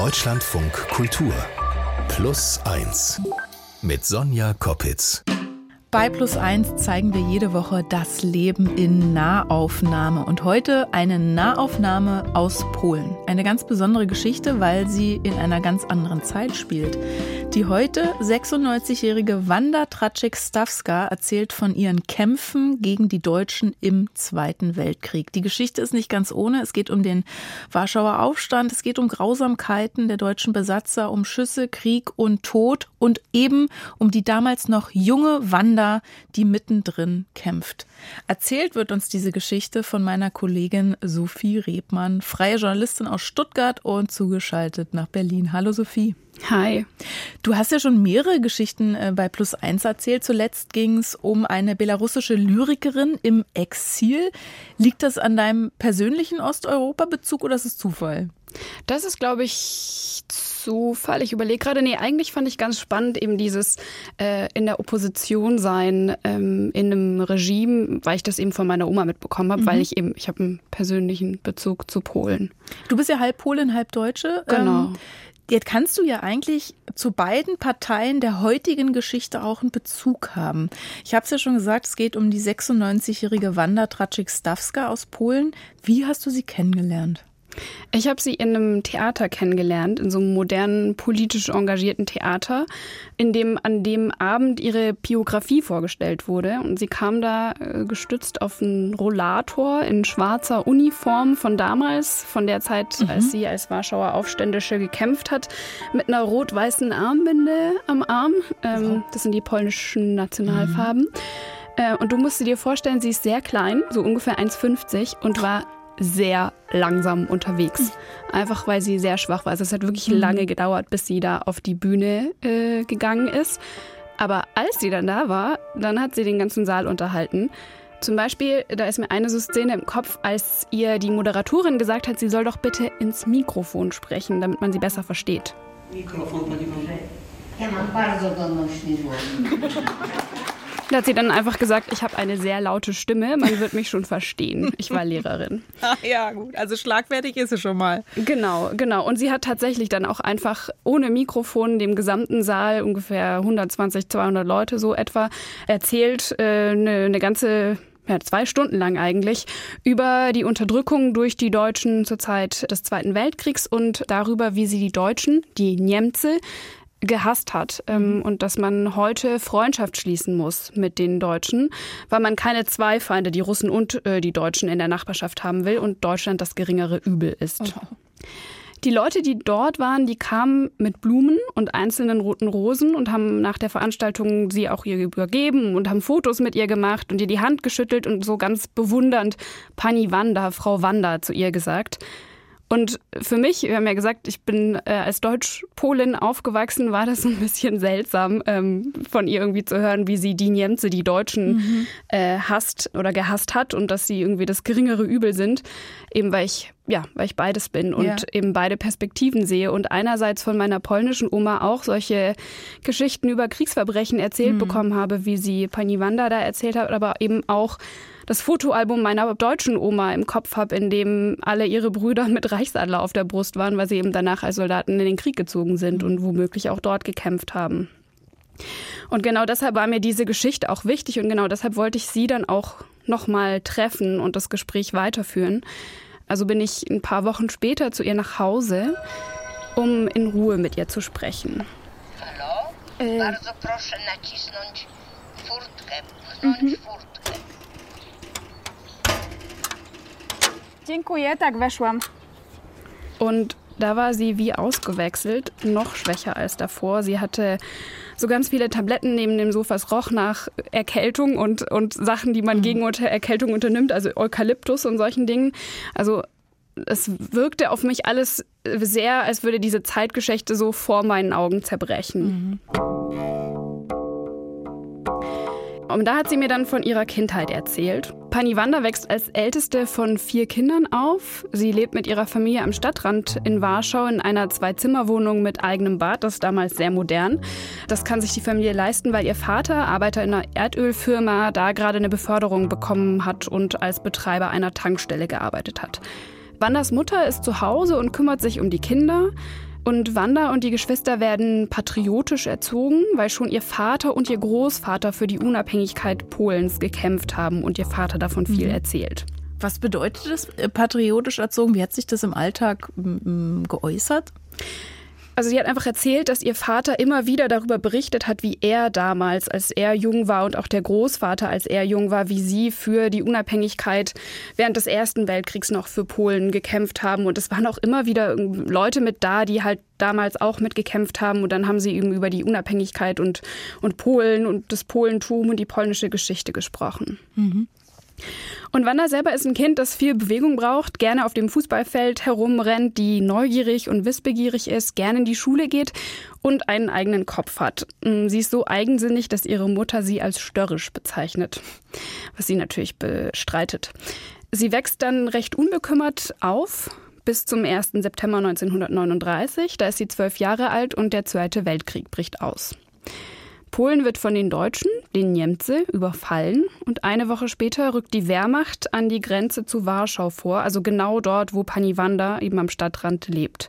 Deutschlandfunk Kultur Plus 1 mit Sonja Koppitz. Bei Plus 1 zeigen wir jede Woche das Leben in Nahaufnahme. Und heute eine Nahaufnahme aus Polen. Eine ganz besondere Geschichte, weil sie in einer ganz anderen Zeit spielt. Die heute 96-jährige Wanda Traczyk-Stawska erzählt von ihren Kämpfen gegen die Deutschen im Zweiten Weltkrieg. Die Geschichte ist nicht ganz ohne. Es geht um den Warschauer Aufstand, es geht um Grausamkeiten der deutschen Besatzer, um Schüsse, Krieg und Tod und eben um die damals noch junge Wanda, die mittendrin kämpft. Erzählt wird uns diese Geschichte von meiner Kollegin Sophie Rebmann, freie Journalistin aus Stuttgart und zugeschaltet nach Berlin. Hallo Sophie. Hi. Du hast ja schon mehrere Geschichten äh, bei Plus Eins erzählt. Zuletzt ging es um eine belarussische Lyrikerin im Exil. Liegt das an deinem persönlichen Osteuropa-Bezug oder ist es Zufall? Das ist, glaube ich, Zufall. Ich überlege gerade, nee, eigentlich fand ich ganz spannend eben dieses äh, in der Opposition sein ähm, in einem Regime, weil ich das eben von meiner Oma mitbekommen habe, mhm. weil ich eben, ich habe einen persönlichen Bezug zu Polen. Du bist ja halb Polin, halb Deutsche. Genau. Ähm, Jetzt kannst du ja eigentlich zu beiden Parteien der heutigen Geschichte auch einen Bezug haben. Ich habe es ja schon gesagt, es geht um die 96-jährige Wanda Traczyk-Stawska aus Polen. Wie hast du sie kennengelernt? Ich habe sie in einem Theater kennengelernt, in so einem modernen, politisch engagierten Theater, in dem an dem Abend ihre Biografie vorgestellt wurde. Und sie kam da äh, gestützt auf einen Rollator in schwarzer Uniform von damals, von der Zeit, mhm. als sie als Warschauer Aufständische gekämpft hat, mit einer rot-weißen Armbinde am Arm. Ähm, das sind die polnischen Nationalfarben. Mhm. Und du musst dir vorstellen, sie ist sehr klein, so ungefähr 1,50 und war sehr langsam unterwegs. Einfach weil sie sehr schwach war. Also es hat wirklich mhm. lange gedauert, bis sie da auf die Bühne äh, gegangen ist. Aber als sie dann da war, dann hat sie den ganzen Saal unterhalten. Zum Beispiel, da ist mir eine so Szene im Kopf, als ihr die Moderatorin gesagt hat, sie soll doch bitte ins Mikrofon sprechen, damit man sie besser versteht. Mikrofon, Ja, mam bardzo donośny Da hat sie dann einfach gesagt, ich habe eine sehr laute Stimme, man wird mich schon verstehen. Ich war Lehrerin. Ach ja, gut. Also schlagfertig ist sie schon mal. Genau, genau. Und sie hat tatsächlich dann auch einfach ohne Mikrofon dem gesamten Saal, ungefähr 120, 200 Leute so etwa, erzählt, äh, eine, eine ganze ja, zwei Stunden lang eigentlich, über die Unterdrückung durch die Deutschen zur Zeit des Zweiten Weltkriegs und darüber, wie sie die Deutschen, die Niemce, gehasst hat ähm, mhm. und dass man heute Freundschaft schließen muss mit den Deutschen, weil man keine zwei Feinde, die Russen und äh, die Deutschen in der Nachbarschaft haben will und Deutschland das geringere Übel ist. Oh. Die Leute, die dort waren, die kamen mit Blumen und einzelnen roten Rosen und haben nach der Veranstaltung sie auch ihr übergeben und haben Fotos mit ihr gemacht und ihr die Hand geschüttelt und so ganz bewundernd Pani Wanda, Frau Wanda zu ihr gesagt. Und für mich, wir haben ja gesagt, ich bin äh, als Deutsch-Polin aufgewachsen, war das so ein bisschen seltsam, ähm, von ihr irgendwie zu hören, wie sie die Niemce, die Deutschen, mhm. äh, hasst oder gehasst hat und dass sie irgendwie das geringere Übel sind. Eben weil ich, ja, weil ich beides bin und ja. eben beide Perspektiven sehe und einerseits von meiner polnischen Oma auch solche Geschichten über Kriegsverbrechen erzählt mhm. bekommen habe, wie sie Pani Wanda da erzählt hat, aber eben auch das Fotoalbum meiner deutschen Oma im Kopf habe, in dem alle ihre Brüder mit Reichsadler auf der Brust waren, weil sie eben danach als Soldaten in den Krieg gezogen sind und womöglich auch dort gekämpft haben. Und genau deshalb war mir diese Geschichte auch wichtig und genau deshalb wollte ich sie dann auch nochmal treffen und das Gespräch weiterführen. Also bin ich ein paar Wochen später zu ihr nach Hause, um in Ruhe mit ihr zu sprechen. Hallo? Äh, Bardzo proszę nacisnąć furtkę, mhm. furtkę. Dziękuję, tak weszłam. Und da war sie wie ausgewechselt, noch schwächer als davor. Sie hatte so ganz viele Tabletten neben dem Sofa. Es roch nach Erkältung und, und Sachen, die man mhm. gegen Erkältung unternimmt, also Eukalyptus und solchen Dingen. Also es wirkte auf mich alles sehr, als würde diese Zeitgeschichte so vor meinen Augen zerbrechen. Mhm. Und da hat sie mir dann von ihrer Kindheit erzählt. Pani Wanda wächst als älteste von vier Kindern auf. Sie lebt mit ihrer Familie am Stadtrand in Warschau in einer Zwei-Zimmer-Wohnung mit eigenem Bad. Das ist damals sehr modern. Das kann sich die Familie leisten, weil ihr Vater, Arbeiter in einer Erdölfirma, da gerade eine Beförderung bekommen hat und als Betreiber einer Tankstelle gearbeitet hat. Wandas Mutter ist zu Hause und kümmert sich um die Kinder. Und Wanda und die Geschwister werden patriotisch erzogen, weil schon ihr Vater und ihr Großvater für die Unabhängigkeit Polens gekämpft haben und ihr Vater davon viel mhm. erzählt. Was bedeutet das, äh, patriotisch erzogen? Wie hat sich das im Alltag geäußert? Also sie hat einfach erzählt, dass ihr Vater immer wieder darüber berichtet hat, wie er damals, als er jung war und auch der Großvater, als er jung war, wie sie für die Unabhängigkeit während des Ersten Weltkriegs noch für Polen gekämpft haben. Und es waren auch immer wieder Leute mit da, die halt damals auch mitgekämpft haben. Und dann haben sie eben über die Unabhängigkeit und, und Polen und das Polentum und die polnische Geschichte gesprochen. Mhm. Und Wanda selber ist ein Kind, das viel Bewegung braucht, gerne auf dem Fußballfeld herumrennt, die neugierig und wissbegierig ist, gerne in die Schule geht und einen eigenen Kopf hat. Mm, sie ist so eigensinnig, dass ihre Mutter sie als störrisch bezeichnet, was sie natürlich bestreitet. Sie wächst dann recht unbekümmert auf, bis zum 1. September 1939. Da ist sie zwölf Jahre alt und der Zweite Weltkrieg bricht aus. Polen wird von den Deutschen, den Niemce, überfallen und eine Woche später rückt die Wehrmacht an die Grenze zu Warschau vor, also genau dort, wo Paniwanda eben am Stadtrand lebt.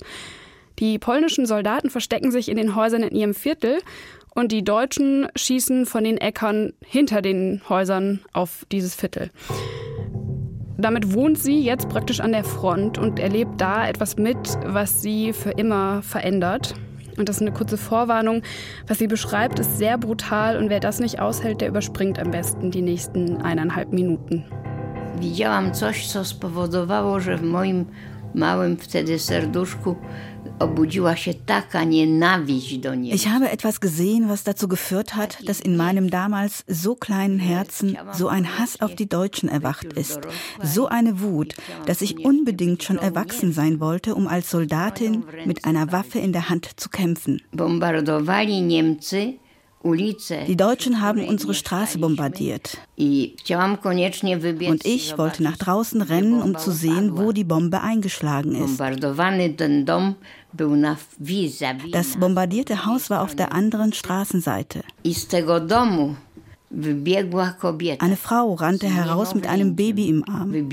Die polnischen Soldaten verstecken sich in den Häusern in ihrem Viertel und die Deutschen schießen von den Äckern hinter den Häusern auf dieses Viertel. Damit wohnt sie jetzt praktisch an der Front und erlebt da etwas mit, was sie für immer verändert. Und das ist eine kurze Vorwarnung. Was sie beschreibt, ist sehr brutal und wer das nicht aushält, der überspringt am besten die nächsten eineinhalb Minuten. Widziałam coś, co spowodowało, że w moim małym wtedy serduszku ich habe etwas gesehen, was dazu geführt hat, dass in meinem damals so kleinen Herzen so ein Hass auf die Deutschen erwacht ist. So eine Wut, dass ich unbedingt schon erwachsen sein wollte, um als Soldatin mit einer Waffe in der Hand zu kämpfen. Die Deutschen haben unsere Straße bombardiert. Und ich wollte nach draußen rennen, um zu sehen, wo die Bombe eingeschlagen ist. Das bombardierte Haus war auf der anderen Straßenseite. Eine Frau rannte heraus mit einem Baby im Arm.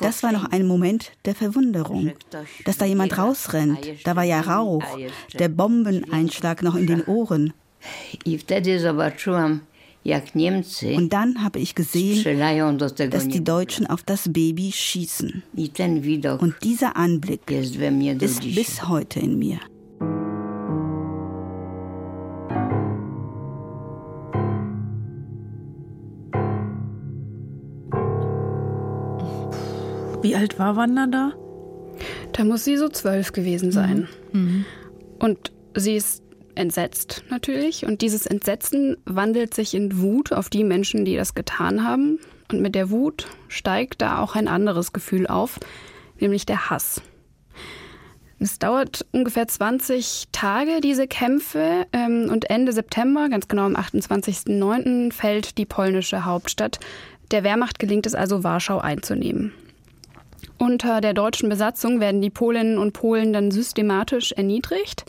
Das war noch ein Moment der Verwunderung, dass da jemand rausrennt. Da war ja Rauch, der Bombeneinschlag noch in den Ohren. Und dann habe ich gesehen, dass die Deutschen auf das Baby schießen. Und dieser Anblick ist bis heute in mir. Wie alt war Wanda da? Da muss sie so zwölf gewesen sein. Mhm. mhm. Und sie ist entsetzt natürlich. Und dieses Entsetzen wandelt sich in Wut auf die Menschen, die das getan haben. Und mit der Wut steigt da auch ein anderes Gefühl auf, nämlich der Hass. Es dauert ungefähr 20 Tage, diese Kämpfe. Ähm, und Ende September, ganz genau am 28.09., fällt die polnische Hauptstadt. Der Wehrmacht gelingt es also, Warschau einzunehmen. Unter der deutschen Besatzung werden die Polinnen und Polen dann systematisch erniedrigt.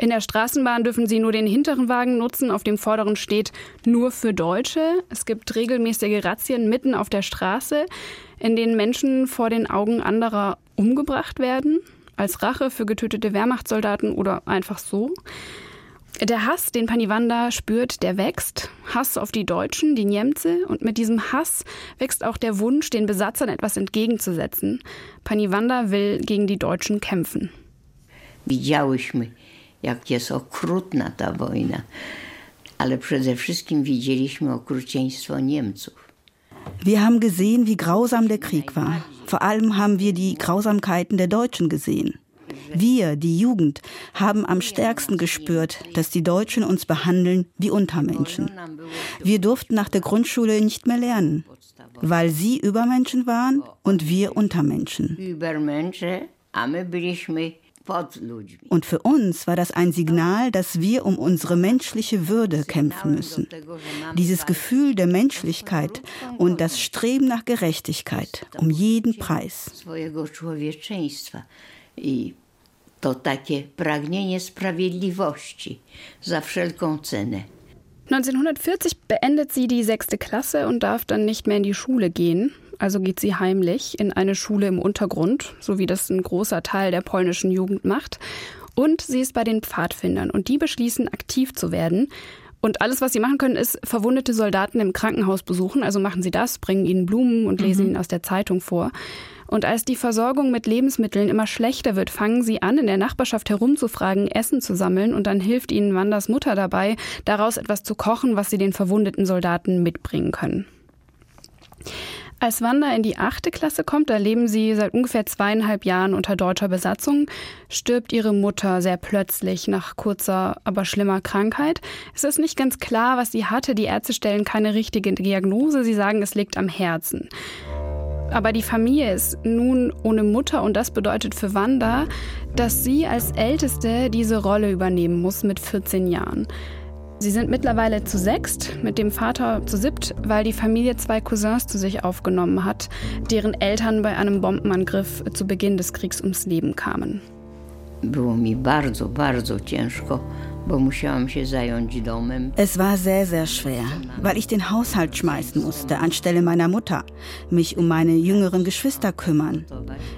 In der Straßenbahn dürfen sie nur den hinteren Wagen nutzen, auf dem vorderen steht nur für Deutsche. Es gibt regelmäßige Razzien mitten auf der Straße, in denen Menschen vor den Augen anderer umgebracht werden, als Rache für getötete Wehrmachtssoldaten oder einfach so. Der Hass, den Paniwanda spürt, der wächst. Hass auf die Deutschen, die Niemce. Und mit diesem Hass wächst auch der Wunsch, den Besatzern etwas entgegenzusetzen. Paniwanda will gegen die Deutschen kämpfen. Widziałyśmy, jak jest okrutna ta wojna, ale przede wszystkim widzieliśmy okrucieństwo Niemców. Wir haben gesehen, wie grausam der Krieg war. Vor allem haben wir die Grausamkeiten der Deutschen gesehen. Wir, die Jugend, haben am stärksten gespürt, dass die Deutschen uns behandeln wie Untermenschen. Wir durften nach der Grundschule nicht mehr lernen, weil sie Übermenschen waren und wir Untermenschen. Und für uns war das ein Signal, dass wir um unsere menschliche Würde kämpfen müssen. Dieses Gefühl der Menschlichkeit und das Streben nach Gerechtigkeit um jeden Preis to takie pragnienie sprawiedliwości za wszelką cenę. 1940 beendet sie die sechste Klasse und darf dann nicht mehr in die Schule gehen. Also geht sie heimlich in eine Schule im Untergrund, so wie das ein großer Teil der polnischen Jugend macht. Und sie ist bei den Pfadfindern und die beschließen, aktiv zu werden. Und alles, was sie machen können, ist verwundete Soldaten im Krankenhaus besuchen. Also machen sie das, bringen ihnen Blumen und lesen mhm. ihnen aus der Zeitung vor. Und als die Versorgung mit Lebensmitteln immer schlechter wird, fangen sie an, in der Nachbarschaft herumzufragen, Essen zu sammeln und dann hilft ihnen Wanders Mutter dabei, daraus etwas zu kochen, was sie den verwundeten Soldaten mitbringen können. Als Wanda in die achte Klasse kommt, da leben sie seit ungefähr zweieinhalb Jahren unter deutscher Besatzung, stirbt ihre Mutter sehr plötzlich nach kurzer, aber schlimmer Krankheit. Es ist nicht ganz klar, was sie hatte. Die Ärzte stellen keine richtige Diagnose. Sie sagen, es liegt am Herzen. Aber die Familie ist nun ohne Mutter und das bedeutet für Wanda, dass sie als Älteste diese Rolle übernehmen muss mit 14 Jahren. Sie sind mittlerweile zu sechst, mit dem Vater zu siebt, weil die Familie zwei Cousins zu sich aufgenommen hat, deren Eltern bei einem Bombenangriff zu Beginn des Kriegs ums Leben kamen. Było mi bardzo, bardzo ciężko es war sehr, sehr schwer, weil ich den Haushalt schmeißen musste anstelle meiner Mutter, mich um meine jüngeren Geschwister kümmern.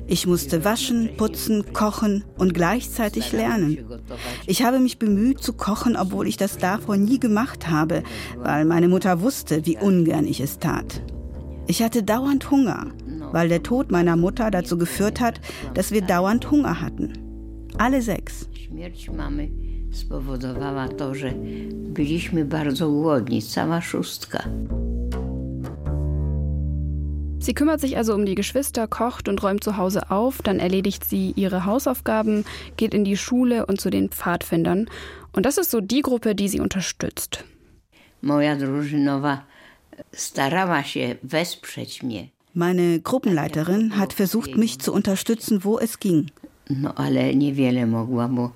Ich musste waschen, putzen, kochen und gleichzeitig lernen. Ich habe mich bemüht zu kochen, obwohl ich das davor nie gemacht habe, weil meine Mutter wusste, wie ungern ich es tat. Ich hatte dauernd Hunger, weil der Tod meiner Mutter dazu geführt hat, dass wir dauernd Hunger hatten. Alle sechs spowodowała to, że byliśmy bardzo głodni, cała szóstka. Sie kümmert sich also um die Geschwister, kocht und räumt zu Hause auf, dann erledigt sie ihre Hausaufgaben, geht in die Schule und zu den Pfadfindern. Und das ist so die Gruppe, die sie unterstützt. Moja drużynowa starała się wesprzeć mnie. Meine Gruppenleiterin hat versucht, mich zu unterstützen, wo es ging. No ale niewiele mogła, bo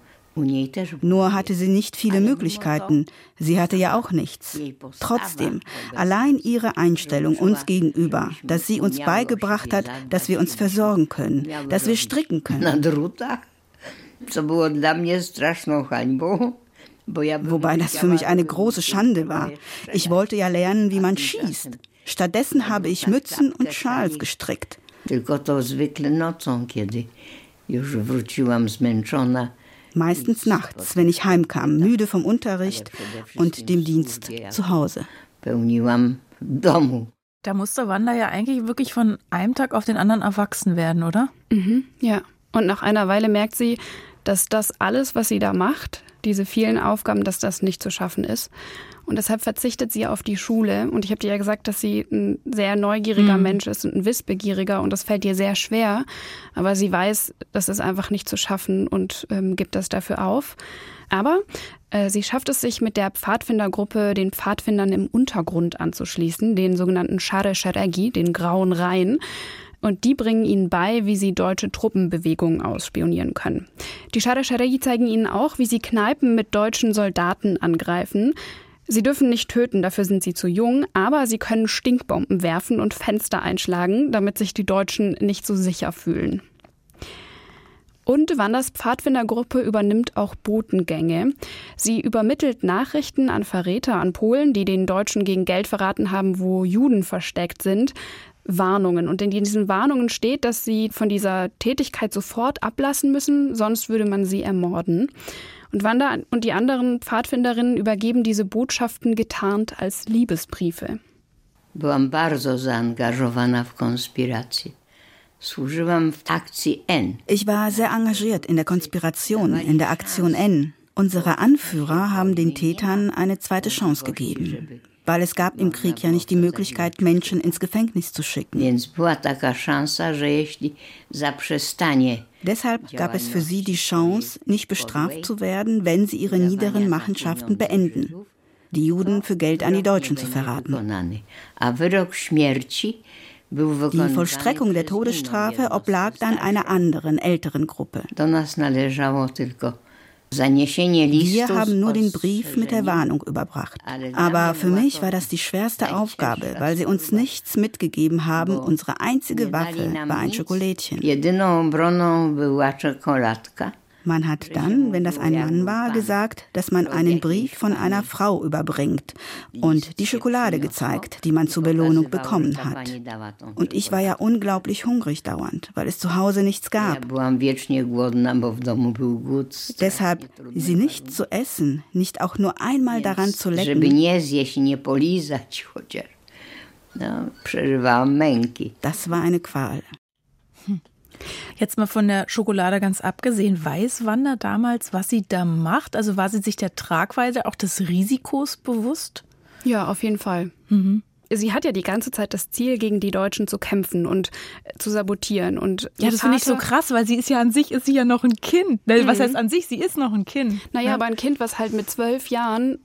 nur hatte sie nicht viele Möglichkeiten. Sie hatte ja auch nichts. Trotzdem, allein ihre Einstellung uns gegenüber, dass sie uns beigebracht hat, dass wir uns versorgen können, dass wir stricken können. Wobei das für mich eine große Schande war. Ich wollte ja lernen, wie man schießt. Stattdessen habe ich Mützen und Schals gestrickt. Tylko to zwykle nocą, kiedy już wróciłam zmęczona meistens nachts, wenn ich heimkam, müde vom Unterricht und dem Dienst zu Hause. Da musste Wanda ja eigentlich wirklich von einem Tag auf den anderen erwachsen werden, oder? Mhm, ja. Und nach einer Weile merkt sie, dass das alles, was sie da macht, diese vielen Aufgaben, dass das nicht zu schaffen ist. Und deshalb verzichtet sie auf die Schule. Und ich habe dir ja gesagt, dass sie ein sehr neugieriger mhm. Mensch ist und ein wissbegieriger. Und das fällt ihr sehr schwer. Aber sie weiß, das ist einfach nicht zu schaffen und ähm, gibt das dafür auf. Aber äh, sie schafft es sich mit der Pfadfindergruppe den Pfadfindern im Untergrund anzuschließen, den sogenannten Share Sharegi, den grauen Reihen. Und die bringen ihnen bei, wie sie deutsche Truppenbewegungen ausspionieren können. Die Share Sharegi zeigen ihnen auch, wie sie Kneipen mit deutschen Soldaten angreifen. Sie dürfen nicht töten, dafür sind sie zu jung, aber sie können Stinkbomben werfen und Fenster einschlagen, damit sich die Deutschen nicht so sicher fühlen. Und Wanders Pfadfindergruppe übernimmt auch Botengänge. Sie übermittelt Nachrichten an Verräter an Polen, die den Deutschen gegen Geld verraten haben, wo Juden versteckt sind. Warnungen. Und in diesen Warnungen steht, dass sie von dieser Tätigkeit sofort ablassen müssen, sonst würde man sie ermorden. Und Wanda und die anderen Pfadfinderinnen übergeben diese Botschaften getarnt als Liebesbriefe. Byłam bardzo zaangażowana w konspirację. Ich war sehr engagiert in der Konspiration, in der Aktion N. Unsere Anführer haben den Tätern eine zweite Chance gegeben weil es gab im Krieg ja nicht die Möglichkeit, Menschen ins Gefängnis zu schicken. Deshalb gab es für sie die Chance, nicht bestraft zu werden, wenn sie ihre niederen Machenschaften beenden, die Juden für Geld an die Deutschen zu verraten. Die Vollstreckung der Todesstrafe oblag dann einer anderen, älteren Gruppe. Wir haben nur den Brief mit der Warnung überbracht. Aber für mich war das die schwerste Aufgabe, weil sie uns nichts mitgegeben haben. Unsere einzige Waffe war ein Schokolädchen. Man hat dann, wenn das ein Mann war, gesagt, dass man einen Brief von einer Frau überbringt und die Schokolade gezeigt, die man zur Belohnung bekommen hat. Und ich war ja unglaublich hungrig dauernd, weil es zu Hause nichts gab. Deshalb sie nicht zu essen, nicht auch nur einmal daran zu lecken. Das war eine Qual. Jetzt mal von der Schokolade ganz abgesehen, weiß Wanda damals, was sie da macht? Also war sie sich der Tragweite auch des Risikos bewusst? Ja, auf jeden Fall. Mhm. Sie hat ja die ganze Zeit das Ziel, gegen die Deutschen zu kämpfen und äh, zu sabotieren. Und ja, das finde ich so krass, weil sie ist ja an sich, ist sie ja noch ein Kind. Ne, was mhm. heißt an sich? Sie ist noch ein Kind. Naja, ne? aber ein Kind, was halt mit zwölf Jahren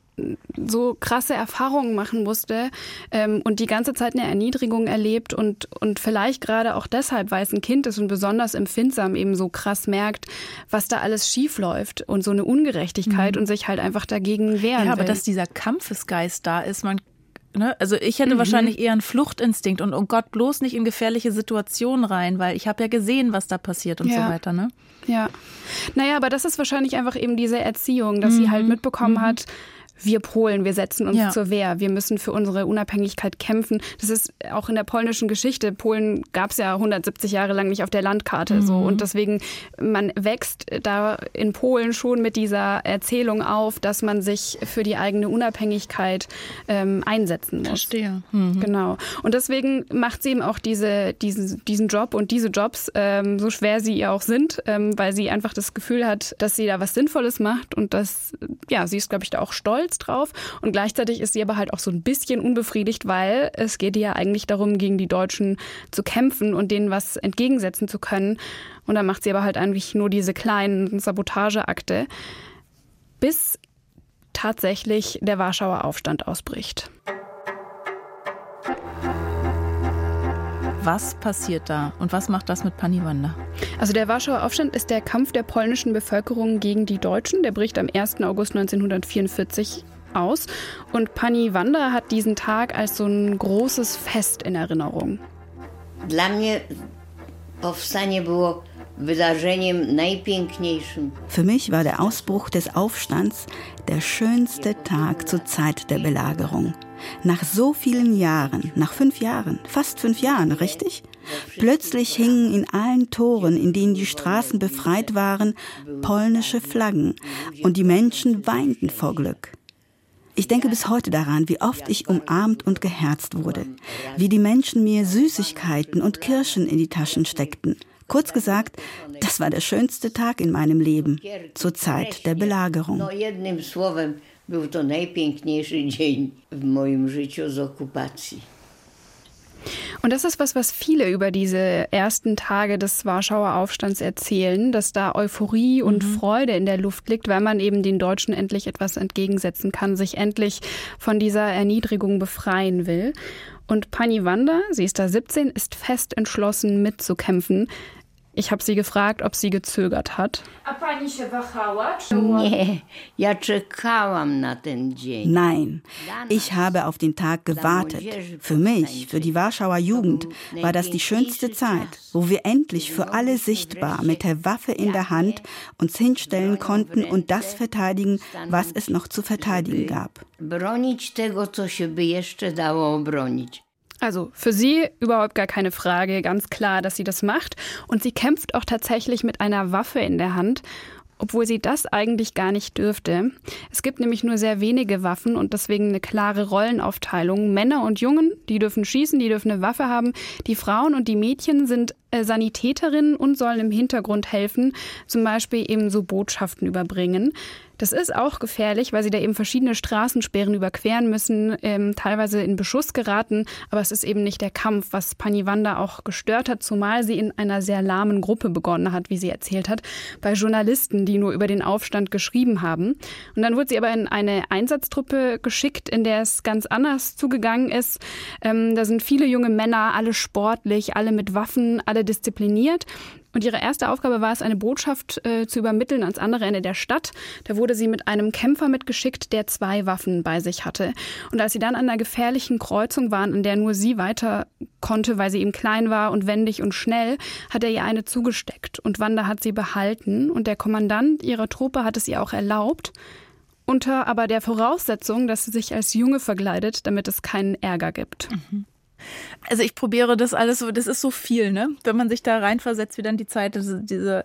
so krasse Erfahrungen machen musste ähm, und die ganze Zeit eine Erniedrigung erlebt und, und vielleicht gerade auch deshalb, weil es ein Kind ist und besonders empfindsam eben so krass merkt, was da alles schief läuft und so eine Ungerechtigkeit mhm. und sich halt einfach dagegen wehren. Ja, aber will. dass dieser Kampfesgeist da ist, man Ne? Also ich hätte mhm. wahrscheinlich eher einen Fluchtinstinkt und oh Gott, bloß nicht in gefährliche Situationen rein, weil ich habe ja gesehen, was da passiert und ja. so weiter. Ne? Ja. Naja, aber das ist wahrscheinlich einfach eben diese Erziehung, dass mhm. sie halt mitbekommen mhm. hat, wir Polen, wir setzen uns ja. zur Wehr, wir müssen für unsere Unabhängigkeit kämpfen. Das ist auch in der polnischen Geschichte. Polen gab es ja 170 Jahre lang nicht auf der Landkarte mhm. so und deswegen man wächst da in Polen schon mit dieser Erzählung auf, dass man sich für die eigene Unabhängigkeit ähm, einsetzen muss. Verstehe. Mhm. Genau. Und deswegen macht sie eben auch diese, diesen, diesen Job und diese Jobs, ähm, so schwer sie ihr auch sind, ähm, weil sie einfach das Gefühl hat, dass sie da was Sinnvolles macht und dass, ja, sie ist, glaube ich, da auch stolz stolz drauf. Und gleichzeitig ist sie aber halt auch so ein bisschen unbefriedigt, weil es geht ihr ja eigentlich darum, gegen die Deutschen zu kämpfen und denen was entgegensetzen zu können. Und dann macht sie aber halt eigentlich nur diese kleinen Sabotageakte, bis tatsächlich der Warschauer Aufstand ausbricht. Was passiert da und was macht das mit Paniwanda? Also der Warschauer Aufstand ist der Kampf der polnischen Bevölkerung gegen die Deutschen. Der bricht am 1. August 1944 aus. Und Pani Wanda hat diesen Tag als so ein großes Fest in Erinnerung. Dla mnie powstanie było für mich war der Ausbruch des Aufstands der schönste Tag zur Zeit der Belagerung. Nach so vielen Jahren, nach fünf Jahren, fast fünf Jahren, richtig? Plötzlich hingen in allen Toren, in denen die Straßen befreit waren, polnische Flaggen und die Menschen weinten vor Glück. Ich denke bis heute daran, wie oft ich umarmt und geherzt wurde, wie die Menschen mir Süßigkeiten und Kirschen in die Taschen steckten. Kurz gesagt, das war der schönste Tag in meinem Leben zur Zeit der Belagerung. Był to najpiękniejszy dzień w moim życiu z okupacji. Und das ist was, was viele über diese ersten Tage des Warschauer Aufstands erzählen, dass da Euphorie und mhm. Freude in der Luft liegt, weil man eben den Deutschen endlich etwas entgegensetzen kann, sich endlich von dieser Erniedrigung befreien will. Und Pani Wanda, sie ist da 17, ist fest entschlossen mitzukämpfen. Ich habe sie gefragt, ob sie gezögert hat. Nein, ich habe auf den Tag gewartet. Für mich, für die Warschauer Jugend, war das die schönste Zeit, wo wir endlich für alle sichtbar mit der Waffe in der Hand uns hinstellen konnten und das verteidigen, was es noch zu verteidigen gab. Bronić tego, co się by jeszcze dało obronić. Also für sie überhaupt gar keine Frage, ganz klar, dass sie das macht. Und sie kämpft auch tatsächlich mit einer Waffe in der Hand, obwohl sie das eigentlich gar nicht dürfte. Es gibt nämlich nur sehr wenige Waffen und deswegen eine klare Rollenaufteilung. Männer und Jungen, die dürfen schießen, die dürfen eine Waffe haben. Die Frauen und die Mädchen sind äh, Sanitäterinnen und sollen im Hintergrund helfen, zum Beispiel eben so Botschaften überbringen. Das ist auch gefährlich, weil sie da eben verschiedene Straßensperren überqueren müssen, ähm, teilweise in Beschuss geraten. Aber es ist eben nicht der Kampf, was Paniwanda auch gestört hat, zumal sie in einer sehr lahmen Gruppe begonnen hat, wie sie erzählt hat, bei Journalisten, die nur über den Aufstand geschrieben haben. Und dann wurde sie aber in eine Einsatztruppe geschickt, in der es ganz anders zugegangen ist. Ähm, da sind viele junge Männer, alle sportlich, alle mit Waffen, alle diszipliniert. Und ihre erste Aufgabe war es, eine Botschaft äh, zu übermitteln ans andere Ende der Stadt. Da wurde sie mit einem Kämpfer mitgeschickt, der zwei Waffen bei sich hatte. Und als sie dann an einer gefährlichen Kreuzung waren, an der nur sie weiter konnte, weil sie eben klein war und wendig und schnell, hat er ihr eine zugesteckt. Und Wanda hat sie behalten. Und der Kommandant ihrer Truppe hat es ihr auch erlaubt, unter aber der Voraussetzung, dass sie sich als Junge verkleidet, damit es keinen Ärger gibt. Mhm. Also ich probiere das alles so, das ist so viel, ne? Wenn man sich da reinversetzt, wie dann die Zeit, diese, diese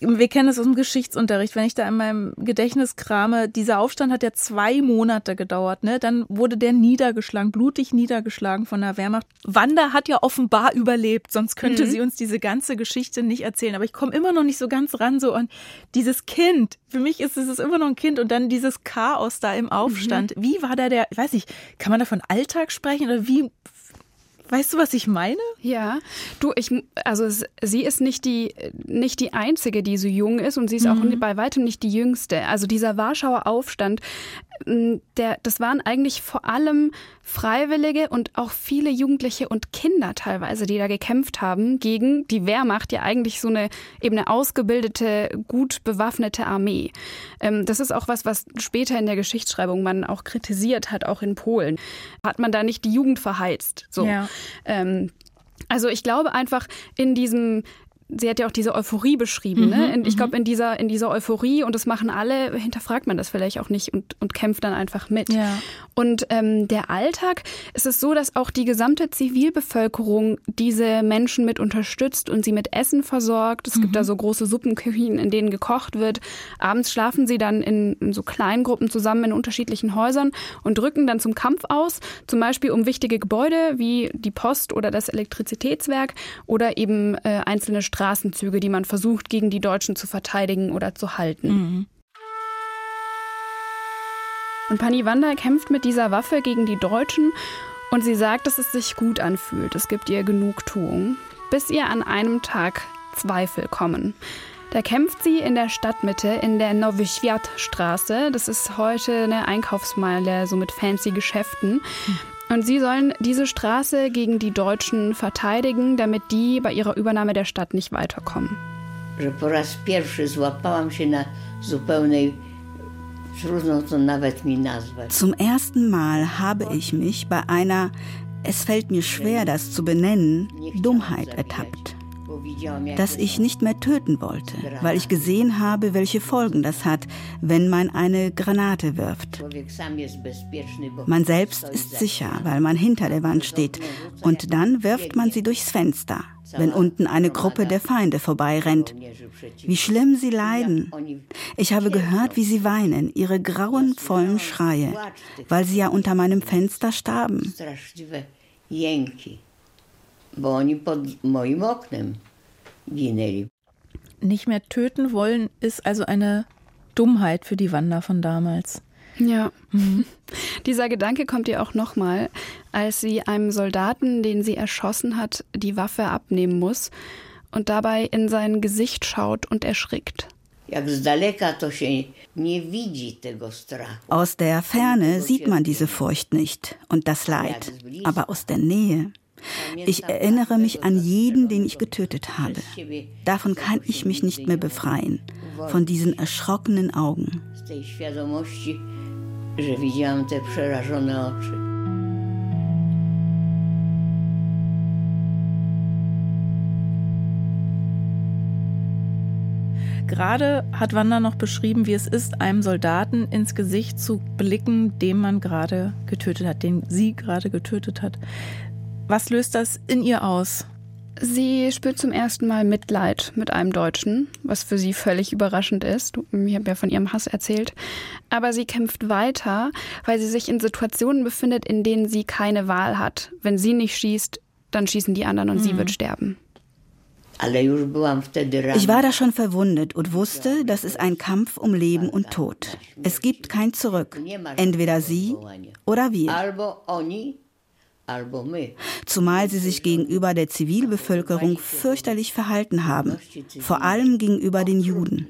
wir kennen es aus dem Geschichtsunterricht, wenn ich da in meinem Gedächtnis krame, dieser Aufstand hat ja zwei Monate gedauert, ne? Dann wurde der niedergeschlagen, blutig niedergeschlagen von der Wehrmacht. Wanda hat ja offenbar überlebt, sonst könnte mhm. sie uns diese ganze Geschichte nicht erzählen. Aber ich komme immer noch nicht so ganz ran, so an dieses Kind. Für mich ist es immer noch ein Kind und dann dieses Chaos da im Aufstand. Mhm. Wie war da der, ich weiß nicht, kann man da von Alltag sprechen oder wie Weißt du, was ich meine? Ja, du, ich, also sie ist nicht die, nicht die einzige, die so jung ist und sie ist mhm. auch bei weitem nicht die jüngste. Also dieser Warschauer Aufstand, der, das waren eigentlich vor allem Freiwillige und auch viele Jugendliche und Kinder teilweise, die da gekämpft haben gegen die Wehrmacht, ja eigentlich so eine eben eine ausgebildete, gut bewaffnete Armee. Ähm, das ist auch was, was später in der Geschichtsschreibung man auch kritisiert hat, auch in Polen. Hat man da nicht die Jugend verheizt? So. Ja. Ähm, also ich glaube einfach in diesem sie hat ja auch diese Euphorie beschrieben. Ne? Mhm, ich mhm. glaube, in dieser, in dieser Euphorie, und das machen alle, hinterfragt man das vielleicht auch nicht und, und kämpft dann einfach mit. Ja. Und ähm, der Alltag ist es so, dass auch die gesamte Zivilbevölkerung diese Menschen mit unterstützt und sie mit Essen versorgt. Es mhm. gibt da so große Suppenküchen, in denen gekocht wird. Abends schlafen sie dann in, in so kleinen Gruppen zusammen in unterschiedlichen Häusern und drücken dann zum Kampf aus, zum Beispiel um wichtige Gebäude wie die Post oder das Elektrizitätswerk oder eben äh, einzelne Straßen Straßenzüge, die man versucht, gegen die Deutschen zu verteidigen oder zu halten. Mhm. Und Pani Wanda kämpft mit dieser Waffe gegen die Deutschen und sie sagt, dass es sich gut anfühlt. Es gibt ihr Genugtuung. Bis ihr an einem Tag Zweifel kommen. Da kämpft sie in der Stadtmitte in der Nowy Straße. Das ist heute eine Einkaufsmeile, so mit fancy Geschäften. Und sie sollen diese Straße gegen die Deutschen verteidigen, damit die bei ihrer Übernahme der Stadt nicht weiterkommen. Zum ersten Mal habe ich mich bei einer, es fällt mir schwer, das zu benennen, Dummheit ertappt dass ich nicht mehr töten wollte, weil ich gesehen habe, welche Folgen das hat, wenn man eine Granate wirft. Man selbst ist sicher, weil man hinter der Wand steht, und dann wirft man sie durchs Fenster, wenn unten eine Gruppe der Feinde vorbeirennt. Wie schlimm sie leiden. Ich habe gehört, wie sie weinen, ihre grauenvollen Schreie, weil sie ja unter meinem Fenster starben. bo oni pod moim oknem ginęli. Nicht mehr töten wollen ist also eine Dummheit für die Wander von damals. Ja. Mhm. Dieser Gedanke kommt ihr auch nochmal, als sie einem Soldaten, den sie erschossen hat, die Waffe abnehmen muss und dabei in sein Gesicht schaut und erschrickt. Aus der Ferne sieht man diese Furcht nicht und das Leid, aber aus der Nähe ich erinnere mich an jeden, den ich getötet habe. Davon kann ich mich nicht mehr befreien, von diesen erschrockenen Augen. Gerade hat Wanda noch beschrieben, wie es ist, einem Soldaten ins Gesicht zu blicken, den man gerade getötet hat, den sie gerade getötet hat. Was löst das in ihr aus? Sie spürt zum ersten Mal Mitleid mit einem Deutschen, was für sie völlig überraschend ist. Ich habe ja von ihrem Hass erzählt. Aber sie kämpft weiter, weil sie sich in Situationen befindet, in denen sie keine Wahl hat. Wenn sie nicht schießt, dann schießen die anderen und mhm. sie wird sterben. Ich war da schon verwundet und wusste, das ist ein Kampf um Leben und Tod. Es gibt kein Zurück. Entweder sie oder wir. Zumal sie sich gegenüber der Zivilbevölkerung fürchterlich verhalten haben, vor allem gegenüber den Juden.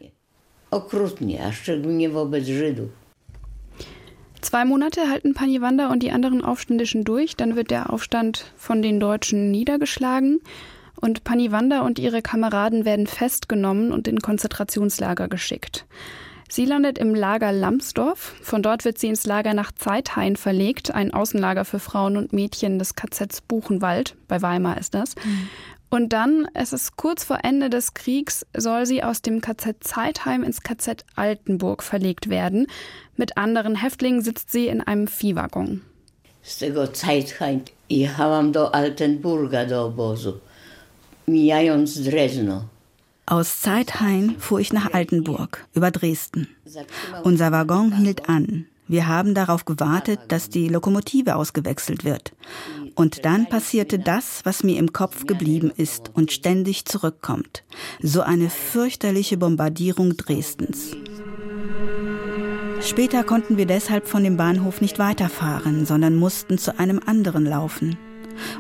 Zwei Monate halten Paniwanda und die anderen Aufständischen durch, dann wird der Aufstand von den Deutschen niedergeschlagen Und Paniwanda und ihre Kameraden werden festgenommen und in Konzentrationslager geschickt. Sie landet im Lager Lambsdorff. Von dort wird sie ins Lager nach Zeithain verlegt, ein Außenlager für Frauen und Mädchen des KZs Buchenwald. Bei Weimar ist das. Mhm. Und dann, es ist kurz vor Ende des Kriegs, soll sie aus dem KZ Zeitheim ins KZ Altenburg verlegt werden. Mit anderen Häftlingen sitzt sie in einem Viehwaggon. Z tego Zeitheim jechałam do Altenburga do obozu, mijając Dresno. Aus Zeithain fuhr ich nach Altenburg, über Dresden. Unser Waggon hielt an. Wir haben darauf gewartet, dass die Lokomotive ausgewechselt wird. Und dann passierte das, was mir im Kopf geblieben ist und ständig zurückkommt. So eine fürchterliche Bombardierung Dresdens. Später konnten wir deshalb von dem Bahnhof nicht weiterfahren, sondern mussten zu einem anderen laufen.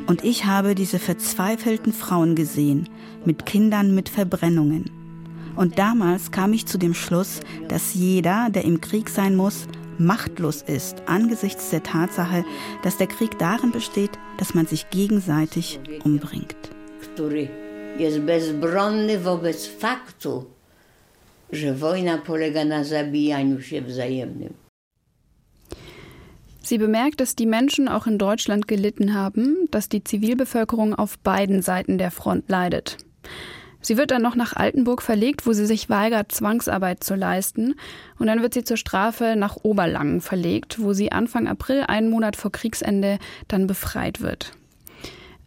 Und ich habe diese verzweifelten Frauen gesehen, mit Kindern mit Verbrennungen. Und damals kam ich zu dem Schluss, dass jeder, der im Krieg sein muss, machtlos ist angesichts der Tatsache, dass der Krieg darin besteht, dass man sich gegenseitig umbringt. Jest bezbronny wobec faktu, że wojna polega na zabijaniu się wzajemnym. Sie bemerkt, dass die Menschen auch in Deutschland gelitten haben, dass die Zivilbevölkerung auf beiden Seiten der Front leidet. Sie wird dann noch nach Altenburg verlegt, wo sie sich weigert, Zwangsarbeit zu leisten. Und dann wird sie zur Strafe nach Oberlangen verlegt, wo sie Anfang April, einen Monat vor Kriegsende, dann befreit wird.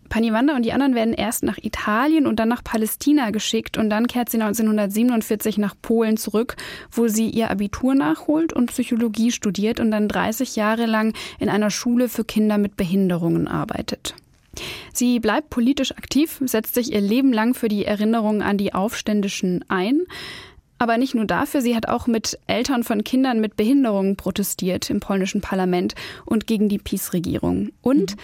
Paniwanda und die anderen werden erst nach Italien und dann nach Palästina geschickt und dann kehrt sie 1947 nach Polen zurück, wo sie ihr Abitur nachholt und Psychologie studiert und dann 30 Jahre lang in einer Schule für Kinder mit Behinderungen arbeitet. Sie bleibt politisch aktiv, setzt sich ihr Leben lang für die Erinnerung an die Aufständischen ein. Aber nicht nur dafür, sie hat auch mit Eltern von Kindern mit Behinderungen protestiert im polnischen Parlament und gegen die PiS-Regierung. Und mhm.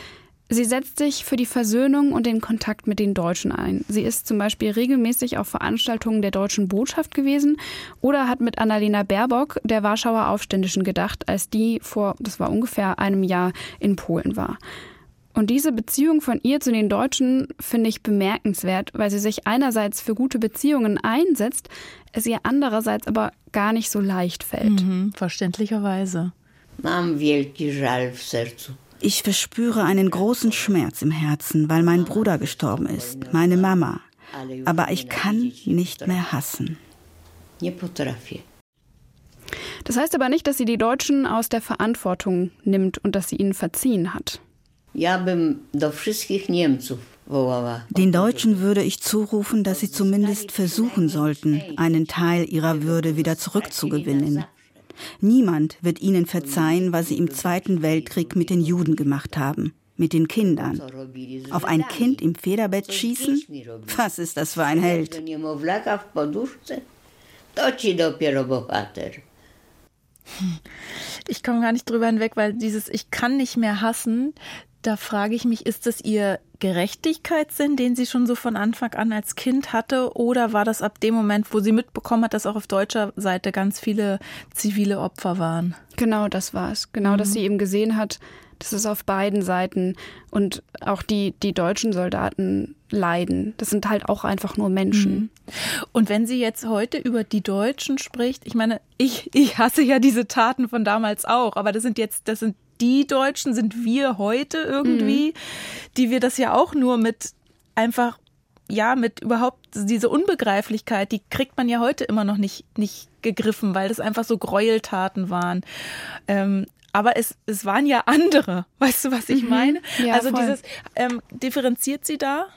Sie setzt sich für die Versöhnung und den Kontakt mit den Deutschen ein. Sie ist zum Beispiel regelmäßig auf Veranstaltungen der deutschen Botschaft gewesen oder hat mit Annalena Baerbock der Warschauer Aufständischen gedacht, als die vor, das war ungefähr einem Jahr in Polen war. Und diese Beziehung von ihr zu den Deutschen finde ich bemerkenswert, weil sie sich einerseits für gute Beziehungen einsetzt, es ihr andererseits aber gar nicht so leicht fällt. Mhm, verständlicherweise. Ich verspüre einen großen Schmerz im Herzen, weil mein Bruder gestorben ist, meine Mama. Aber ich kann nicht mehr hassen. Das heißt aber nicht, dass sie die Deutschen aus der Verantwortung nimmt und dass sie ihnen verziehen hat. Den Deutschen würde ich zurufen, dass sie zumindest versuchen sollten, einen Teil ihrer Würde wieder zurückzugewinnen. Niemand wird ihnen verzeihen, was sie im Zweiten Weltkrieg mit den Juden gemacht haben, mit den Kindern. Auf ein Kind im Federbett schießen? Was ist das für ein Held? Ich komme gar nicht drüber hinweg, weil dieses Ich kann nicht mehr hassen, da frage ich mich, ist das Ihr Gerechtigkeitssinn, den sie schon so von Anfang an als Kind hatte, oder war das ab dem Moment, wo sie mitbekommen hat, dass auch auf deutscher Seite ganz viele zivile Opfer waren? Genau, das war es. Genau, mhm. dass sie eben gesehen hat, dass es auf beiden Seiten und auch die, die deutschen Soldaten leiden. Das sind halt auch einfach nur Menschen. Mhm. Und wenn sie jetzt heute über die Deutschen spricht, ich meine, ich, ich hasse ja diese Taten von damals auch, aber das sind jetzt, das sind die Deutschen sind wir heute irgendwie, mhm. die wir das ja auch nur mit einfach ja, mit überhaupt diese Unbegreiflichkeit, die kriegt man ja heute immer noch nicht, nicht gegriffen, weil das einfach so Gräueltaten waren. Ähm, aber es, es waren ja andere. Weißt du, was ich mhm. meine? Ja, also voll. dieses, ähm, differenziert sie da?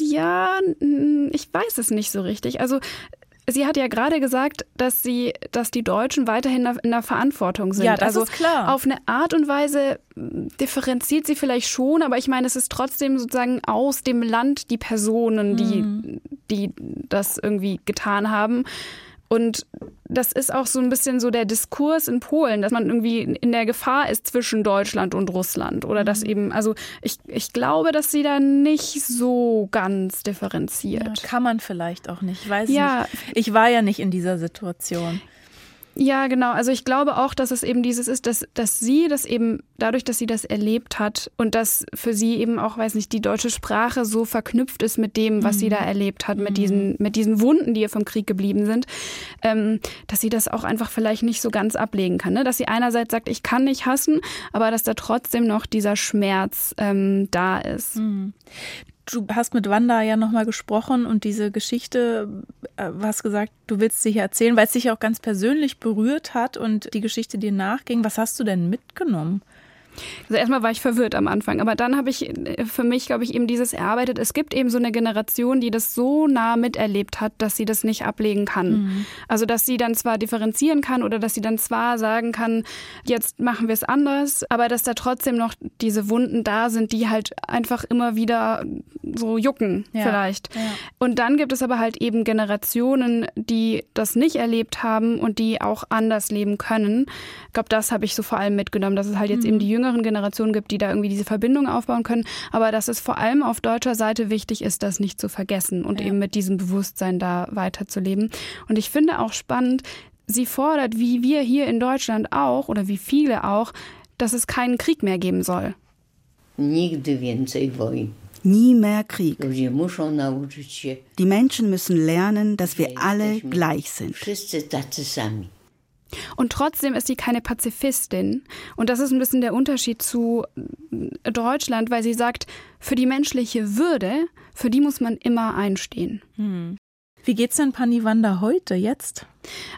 Ja, ich weiß es nicht so richtig. Also Sie hat ja gerade gesagt, dass sie, dass die Deutschen weiterhin in der Verantwortung sind. Ja, das also ist klar. Auf eine Art und Weise differenziert sie vielleicht schon, aber ich meine, es ist trotzdem sozusagen aus dem Land die Personen, die, mhm. die das irgendwie getan haben. Und das ist auch so ein bisschen so der Diskurs in Polen, dass man irgendwie in der Gefahr ist zwischen Deutschland und Russland. Oder dass mhm. eben, also ich, ich glaube, dass sie da nicht so ganz differenziert. Ja, kann man vielleicht auch nicht. Ich weiß ja. nicht. Ich war ja nicht in dieser Situation. Ja, genau. Also ich glaube auch, dass es eben dieses ist, dass, dass sie das eben dadurch, dass sie das erlebt hat und dass für sie eben auch, weiß nicht, die deutsche Sprache so verknüpft ist mit dem, was mhm. sie da erlebt hat, mhm. mit diesen, mit diesen Wunden, die ihr vom Krieg geblieben sind, ähm, dass sie das auch einfach vielleicht nicht so ganz ablegen kann. Ne? Dass sie einerseits sagt, ich kann nicht hassen, aber dass da trotzdem noch dieser Schmerz ähm, da ist. Mhm du hast mit Wanda ja nochmal gesprochen und diese Geschichte, äh, hast gesagt, du willst sie hier erzählen, weil es dich auch ganz persönlich berührt hat und die Geschichte dir nachging. Was hast du denn mitgenommen? Also erstmal war ich verwirrt am Anfang, aber dann habe ich äh, für mich, glaube ich, eben dieses erarbeitet. Es gibt eben so eine Generation, die das so nah miterlebt hat, dass sie das nicht ablegen kann. Mhm. Also dass sie dann zwar differenzieren kann oder dass sie dann zwar sagen kann, jetzt machen wir es anders, aber dass da trotzdem noch diese Wunden da sind, die halt einfach immer wieder so jucken ja. vielleicht. Ja. Und dann gibt es aber halt eben Generationen, die das nicht erlebt haben und die auch anders leben können. Ich glaube, das habe ich so vor allem mitgenommen, dass es halt jetzt mhm. eben die Jüngeren jüngeren Generationen gibt, die da irgendwie diese Verbindung aufbauen können. Aber dass es vor allem auf deutscher Seite wichtig ist, das nicht zu vergessen und ja. eben mit diesem Bewusstsein da weiterzuleben. Und ich finde auch spannend, sie fordert, wie wir hier in Deutschland auch oder wie viele auch, dass es keinen Krieg mehr geben soll. Nigdy więcej wojny. Nie mehr Krieg. Die Menschen müssen lernen, dass wir alle gleich sind. Und trotzdem ist sie keine Pazifistin. Und das ist ein bisschen der Unterschied zu Deutschland, weil sie sagt, für die menschliche Würde, für die muss man immer einstehen. Hm. Wie geht's denn Paniwanda heute, jetzt?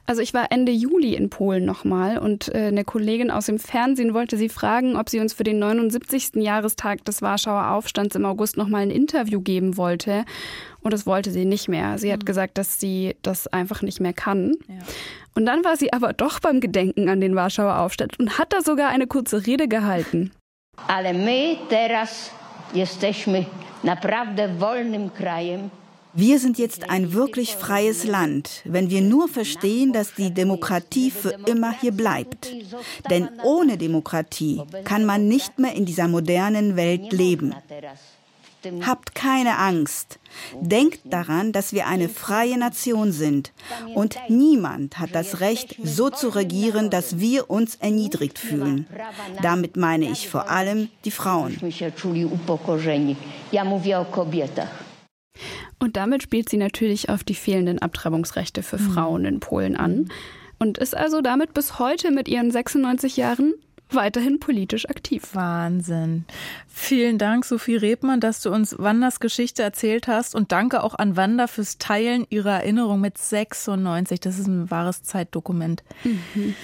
Also ich war Ende Juli in Polen nochmal und äh, eine Kollegin aus dem Fernsehen wollte sie fragen, ob sie uns für den 79. Jahrestag des Warschauer Aufstands im August nochmal ein Interview geben wollte. Und das wollte sie nicht mehr. Sie hat hm. gesagt, dass sie das einfach nicht mehr kann. Ja. Und dann war sie aber doch beim Gedenken an den Warschauer Aufstand und hat da sogar eine kurze Rede gehalten. Ale my teraz jesteśmy naprawdę wolnym krajem. Wir sind jetzt ein wirklich freies Land, wenn wir nur verstehen, dass die Demokratie für immer hier bleibt. Denn ohne Demokratie kann man nicht mehr in dieser modernen Welt leben. Habt keine Angst. Denkt daran, dass wir eine freie Nation sind. Und niemand hat das Recht, so zu regieren, dass wir uns erniedrigt fühlen. Damit meine ich vor allem die Frauen. Und damit spielt sie natürlich auf die fehlenden Abtreibungsrechte für Frauen in Polen an und ist also damit bis heute mit ihren 96 Jahren weiterhin politisch aktiv. Wahnsinn. Vielen Dank, Sophie Rebmann, dass du uns Wanders Geschichte erzählt hast und danke auch an Wanda fürs Teilen ihrer Erinnerung mit 96. Das ist ein wahres Zeitdokument. Mhm.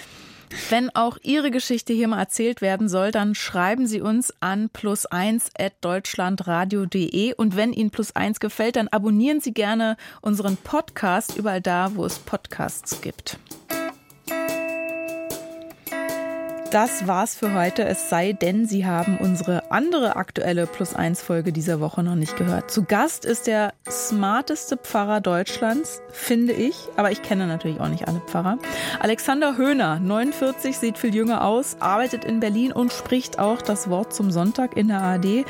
Wenn auch Ihre Geschichte hier mal erzählt werden soll, dann schreiben Sie uns an plus1 at deutschlandradio.de und wenn Ihnen plus eins gefällt, dann abonnieren Sie gerne unseren Podcast überall da, wo es Podcasts gibt. Das war's für heute. Es sei denn, Sie haben unsere andere aktuelle Plus 1 Folge dieser Woche noch nicht gehört. Zu Gast ist der smarteste Pfarrer Deutschlands, finde ich. Aber ich kenne natürlich auch nicht alle Pfarrer. Alexander Höhner, 49, sieht viel jünger aus, arbeitet in Berlin und spricht auch das Wort zum Sonntag in der ARD.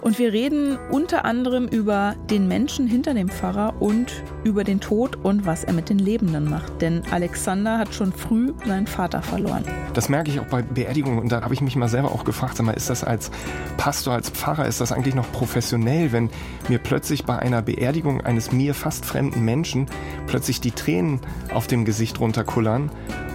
Und wir reden unter anderem über den Menschen hinter dem Pfarrer und über den Tod und was er mit den Lebenden macht. Denn Alexander hat schon früh seinen Vater verloren. Das merke ich auch bei Beerdigung und da habe ich mich mal selber auch gefragt, sag mal, ist das als Pastor, als Pfarrer, ist das eigentlich noch professionell, wenn mir plötzlich bei einer Beerdigung eines mir fast fremden Menschen plötzlich die Tränen auf dem Gesicht runterkullern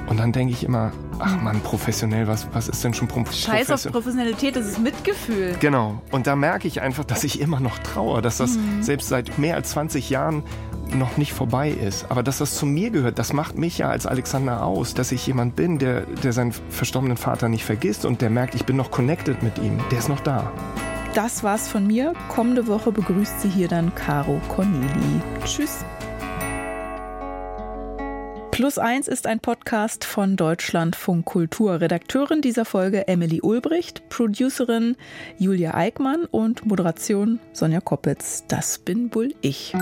und dann denke ich immer, ach man, professionell, was, was ist denn schon professionell? Scheiß auf Professionalität, das ist Mitgefühl. Genau. Und da merke ich einfach, dass ich immer noch traue, dass das mhm. selbst seit mehr als 20 Jahren noch nicht vorbei ist. Aber dass das zu mir gehört, das macht mich ja als Alexander aus, dass ich jemand bin, der, der seinen verstorbenen Vater nicht vergisst und der merkt, ich bin noch connected mit ihm. Der ist noch da. Das war's von mir. Kommende Woche begrüßt sie hier dann Caro Corneli. Tschüss. Plus eins ist ein Podcast von Deutschlandfunk Kultur. Redakteurin dieser Folge Emily Ulbricht, Producerin Julia Eickmann und Moderation Sonja Koppitz. Das bin wohl ich.